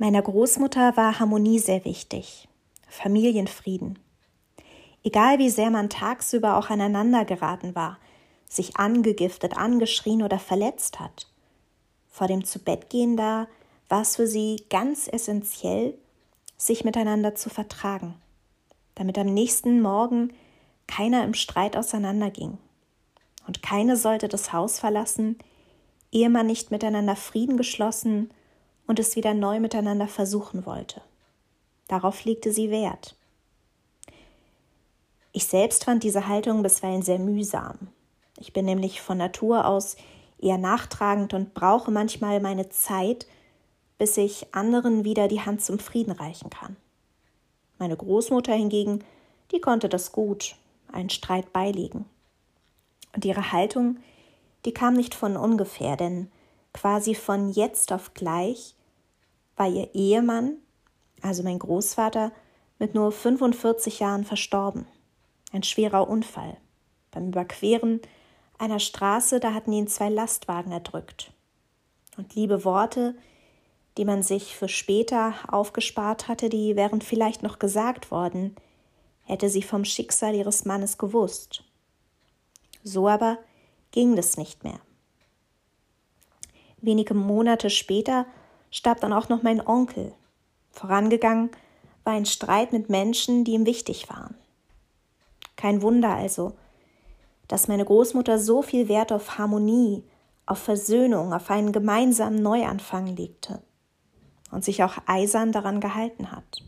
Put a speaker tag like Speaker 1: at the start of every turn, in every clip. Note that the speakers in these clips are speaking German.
Speaker 1: Meiner Großmutter war Harmonie sehr wichtig, Familienfrieden. Egal wie sehr man tagsüber auch aneinander geraten war, sich angegiftet, angeschrien oder verletzt hat. Vor dem Zubettgehen da war es für sie ganz essentiell, sich miteinander zu vertragen, damit am nächsten Morgen keiner im Streit auseinanderging. Und keine sollte das Haus verlassen, ehe man nicht miteinander Frieden geschlossen und es wieder neu miteinander versuchen wollte. Darauf legte sie Wert. Ich selbst fand diese Haltung bisweilen sehr mühsam. Ich bin nämlich von Natur aus eher nachtragend und brauche manchmal meine Zeit, bis ich anderen wieder die Hand zum Frieden reichen kann. Meine Großmutter hingegen, die konnte das gut, einen Streit beilegen. Und ihre Haltung, die kam nicht von ungefähr, denn quasi von jetzt auf gleich war ihr Ehemann, also mein Großvater, mit nur 45 Jahren verstorben. Ein schwerer Unfall. Beim Überqueren einer Straße, da hatten ihn zwei Lastwagen erdrückt. Und liebe Worte, die man sich für später aufgespart hatte, die wären vielleicht noch gesagt worden, hätte sie vom Schicksal ihres Mannes gewusst. So aber ging es nicht mehr. Wenige Monate später starb dann auch noch mein Onkel. Vorangegangen war ein Streit mit Menschen, die ihm wichtig waren. Kein Wunder also, dass meine Großmutter so viel Wert auf Harmonie, auf Versöhnung, auf einen gemeinsamen Neuanfang legte und sich auch eisern daran gehalten hat.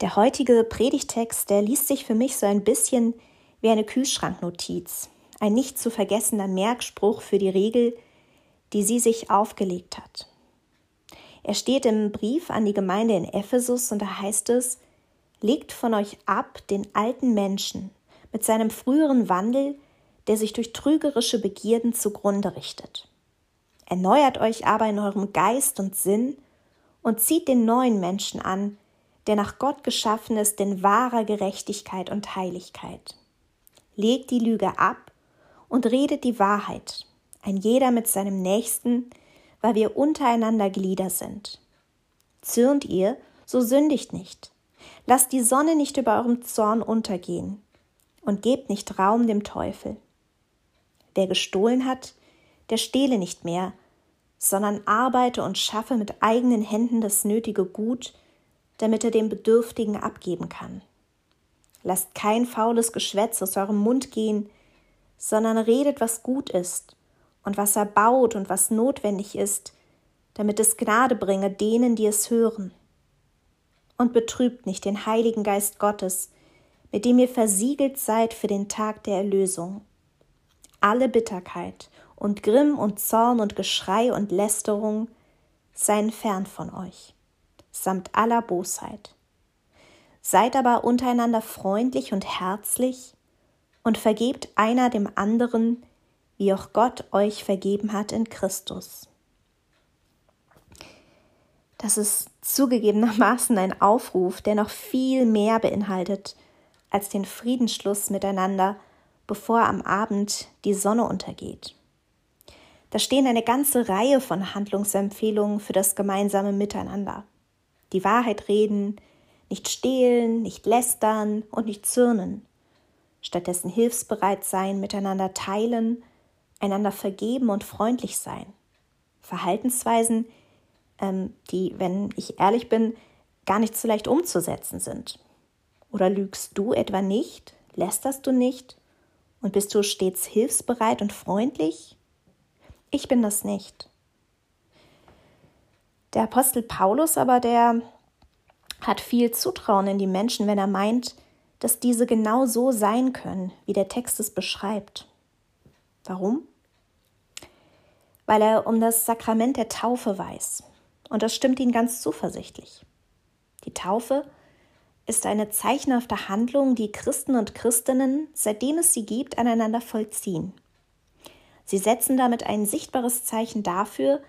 Speaker 1: Der heutige Predigtext, der liest sich für mich so ein bisschen wie eine Kühlschranknotiz, ein nicht zu vergessender Merkspruch für die Regel, die sie sich aufgelegt hat. Er steht im Brief an die Gemeinde in Ephesus und da heißt es, legt von euch ab den alten Menschen mit seinem früheren Wandel, der sich durch trügerische Begierden zugrunde richtet. Erneuert euch aber in eurem Geist und Sinn und zieht den neuen Menschen an, der nach Gott geschaffen ist in wahrer Gerechtigkeit und Heiligkeit. Legt die Lüge ab und redet die Wahrheit, ein jeder mit seinem Nächsten, weil wir untereinander Glieder sind. Zürnt ihr, so sündigt nicht. Lasst die Sonne nicht über eurem Zorn untergehen und gebt nicht Raum dem Teufel. Wer gestohlen hat, der stehle nicht mehr, sondern arbeite und schaffe mit eigenen Händen das nötige Gut, damit er dem Bedürftigen abgeben kann. Lasst kein faules Geschwätz aus eurem Mund gehen, sondern redet, was gut ist und was erbaut und was notwendig ist, damit es Gnade bringe denen, die es hören. Und betrübt nicht den Heiligen Geist Gottes, mit dem ihr versiegelt seid für den Tag der Erlösung. Alle Bitterkeit und Grimm und Zorn und Geschrei und Lästerung seien fern von euch, samt aller Bosheit. Seid aber untereinander freundlich und herzlich und vergebt einer dem anderen, wie auch Gott euch vergeben hat in Christus. Das ist zugegebenermaßen ein Aufruf, der noch viel mehr beinhaltet als den Friedensschluss miteinander, bevor am Abend die Sonne untergeht. Da stehen eine ganze Reihe von Handlungsempfehlungen für das gemeinsame Miteinander. Die Wahrheit reden, nicht stehlen, nicht lästern und nicht zürnen. Stattdessen hilfsbereit sein, miteinander teilen einander vergeben und freundlich sein. Verhaltensweisen, ähm, die, wenn ich ehrlich bin, gar nicht so leicht umzusetzen sind. Oder lügst du etwa nicht? Lästerst du nicht? Und bist du stets hilfsbereit und freundlich? Ich bin das nicht. Der Apostel Paulus aber, der hat viel Zutrauen in die Menschen, wenn er meint, dass diese genau so sein können, wie der Text es beschreibt. Warum? Weil er um das Sakrament der Taufe weiß. Und das stimmt ihn ganz zuversichtlich. Die Taufe ist eine zeichenhafte Handlung, die Christen und Christinnen, seitdem es sie gibt, aneinander vollziehen. Sie setzen damit ein sichtbares Zeichen dafür,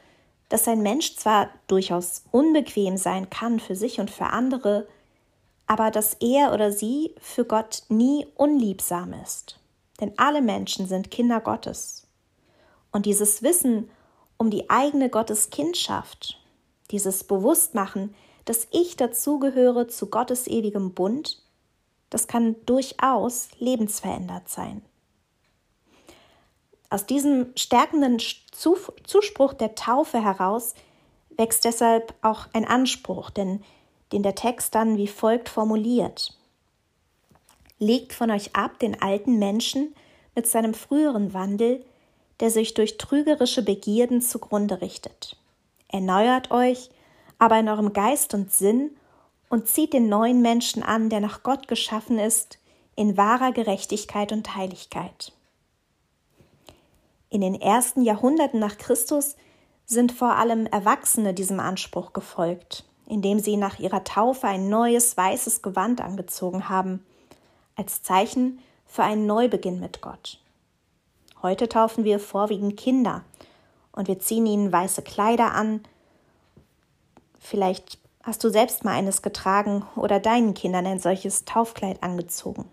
Speaker 1: dass ein Mensch zwar durchaus unbequem sein kann für sich und für andere, aber dass er oder sie für Gott nie unliebsam ist. Denn alle Menschen sind Kinder Gottes und dieses Wissen um die eigene Gotteskindschaft, dieses Bewusstmachen, dass ich dazugehöre zu Gottes ewigem Bund, das kann durchaus lebensverändert sein. Aus diesem stärkenden Zuspruch der Taufe heraus wächst deshalb auch ein Anspruch, denn den der Text dann wie folgt formuliert. Legt von euch ab den alten Menschen mit seinem früheren Wandel, der sich durch trügerische Begierden zugrunde richtet. Erneuert euch aber in eurem Geist und Sinn und zieht den neuen Menschen an, der nach Gott geschaffen ist, in wahrer Gerechtigkeit und Heiligkeit. In den ersten Jahrhunderten nach Christus sind vor allem Erwachsene diesem Anspruch gefolgt, indem sie nach ihrer Taufe ein neues weißes Gewand angezogen haben, als Zeichen für einen Neubeginn mit Gott. Heute taufen wir vorwiegend Kinder und wir ziehen ihnen weiße Kleider an. Vielleicht hast du selbst mal eines getragen oder deinen Kindern ein solches Taufkleid angezogen.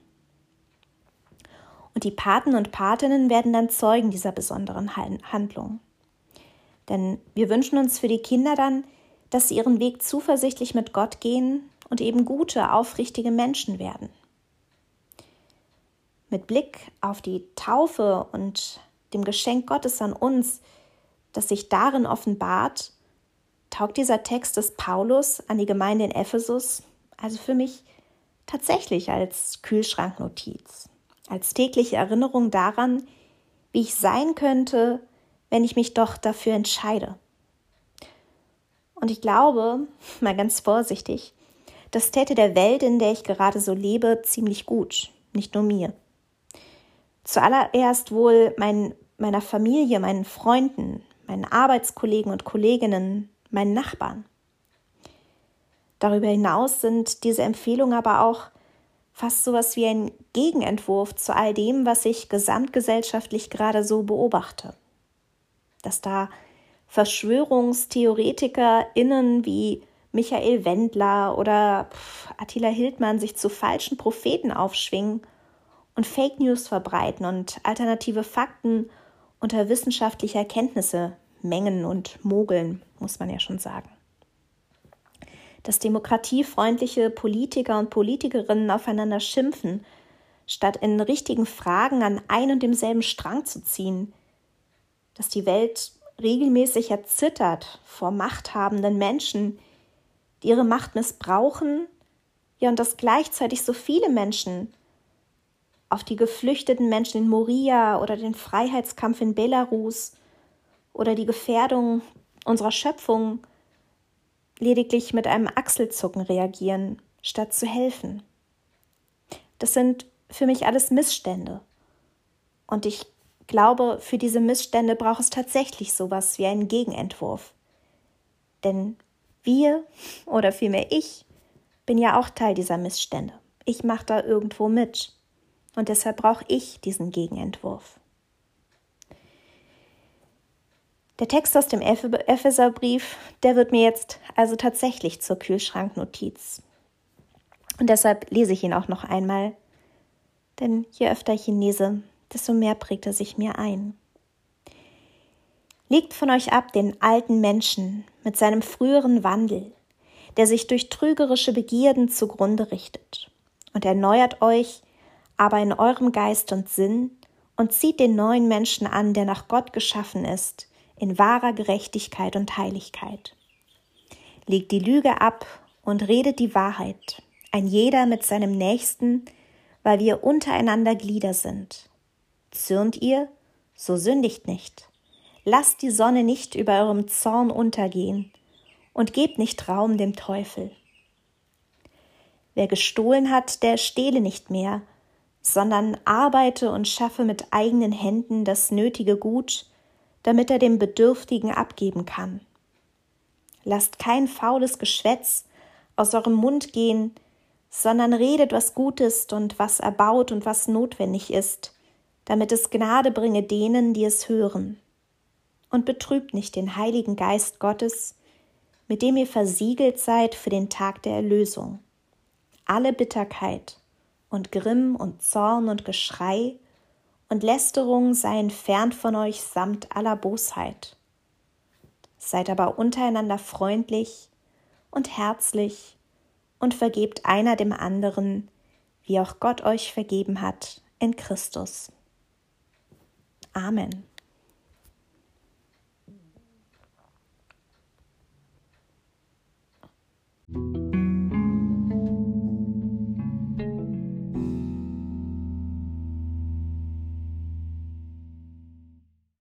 Speaker 1: Und die Paten und Patinnen werden dann Zeugen dieser besonderen Handlung. Denn wir wünschen uns für die Kinder dann, dass sie ihren Weg zuversichtlich mit Gott gehen und eben gute, aufrichtige Menschen werden. Mit Blick auf die Taufe und dem Geschenk Gottes an uns, das sich darin offenbart, taugt dieser Text des Paulus an die Gemeinde in Ephesus also für mich tatsächlich als Kühlschranknotiz, als tägliche Erinnerung daran, wie ich sein könnte, wenn ich mich doch dafür entscheide. Und ich glaube, mal ganz vorsichtig, das täte der Welt, in der ich gerade so lebe, ziemlich gut, nicht nur mir. Zuallererst wohl mein, meiner Familie, meinen Freunden, meinen Arbeitskollegen und Kolleginnen, meinen Nachbarn. Darüber hinaus sind diese Empfehlungen aber auch fast so etwas wie ein Gegenentwurf zu all dem, was ich gesamtgesellschaftlich gerade so beobachte dass da VerschwörungstheoretikerInnen wie Michael Wendler oder Attila Hildmann sich zu falschen Propheten aufschwingen und Fake News verbreiten und alternative Fakten unter wissenschaftlicher Erkenntnisse mengen und mogeln, muss man ja schon sagen. Dass demokratiefreundliche Politiker und Politikerinnen aufeinander schimpfen, statt in richtigen Fragen an ein und demselben Strang zu ziehen, dass die Welt regelmäßig erzittert vor machthabenden Menschen, die ihre Macht missbrauchen, ja und dass gleichzeitig so viele Menschen auf die geflüchteten Menschen in Moria oder den Freiheitskampf in Belarus oder die Gefährdung unserer Schöpfung lediglich mit einem Achselzucken reagieren, statt zu helfen. Das sind für mich alles Missstände. Und ich glaube, für diese Missstände braucht es tatsächlich sowas wie einen Gegenentwurf. Denn wir, oder vielmehr ich, bin ja auch Teil dieser Missstände. Ich mache da irgendwo mit. Und deshalb brauche ich diesen Gegenentwurf. Der Text aus dem Epheserbrief, der wird mir jetzt also tatsächlich zur Kühlschranknotiz. Und deshalb lese ich ihn auch noch einmal. Denn je öfter ich ihn lese, desto mehr prägt er sich mir ein. Legt von euch ab den alten Menschen mit seinem früheren Wandel, der sich durch trügerische Begierden zugrunde richtet, und erneuert euch aber in eurem Geist und Sinn und zieht den neuen Menschen an, der nach Gott geschaffen ist, in wahrer Gerechtigkeit und Heiligkeit. Legt die Lüge ab und redet die Wahrheit, ein jeder mit seinem Nächsten, weil wir untereinander Glieder sind. Zürnt ihr? So sündigt nicht. Lasst die Sonne nicht über eurem Zorn untergehen und gebt nicht Raum dem Teufel. Wer gestohlen hat, der stehle nicht mehr, sondern arbeite und schaffe mit eigenen Händen das nötige Gut, damit er dem Bedürftigen abgeben kann. Lasst kein faules Geschwätz aus eurem Mund gehen, sondern redet, was gut ist und was erbaut und was notwendig ist, damit es Gnade bringe denen, die es hören. Und betrübt nicht den Heiligen Geist Gottes, mit dem ihr versiegelt seid für den Tag der Erlösung. Alle Bitterkeit und Grimm und Zorn und Geschrei und Lästerung seien fern von euch samt aller Bosheit. Seid aber untereinander freundlich und herzlich und vergebt einer dem anderen, wie auch Gott euch vergeben hat in Christus. Amen.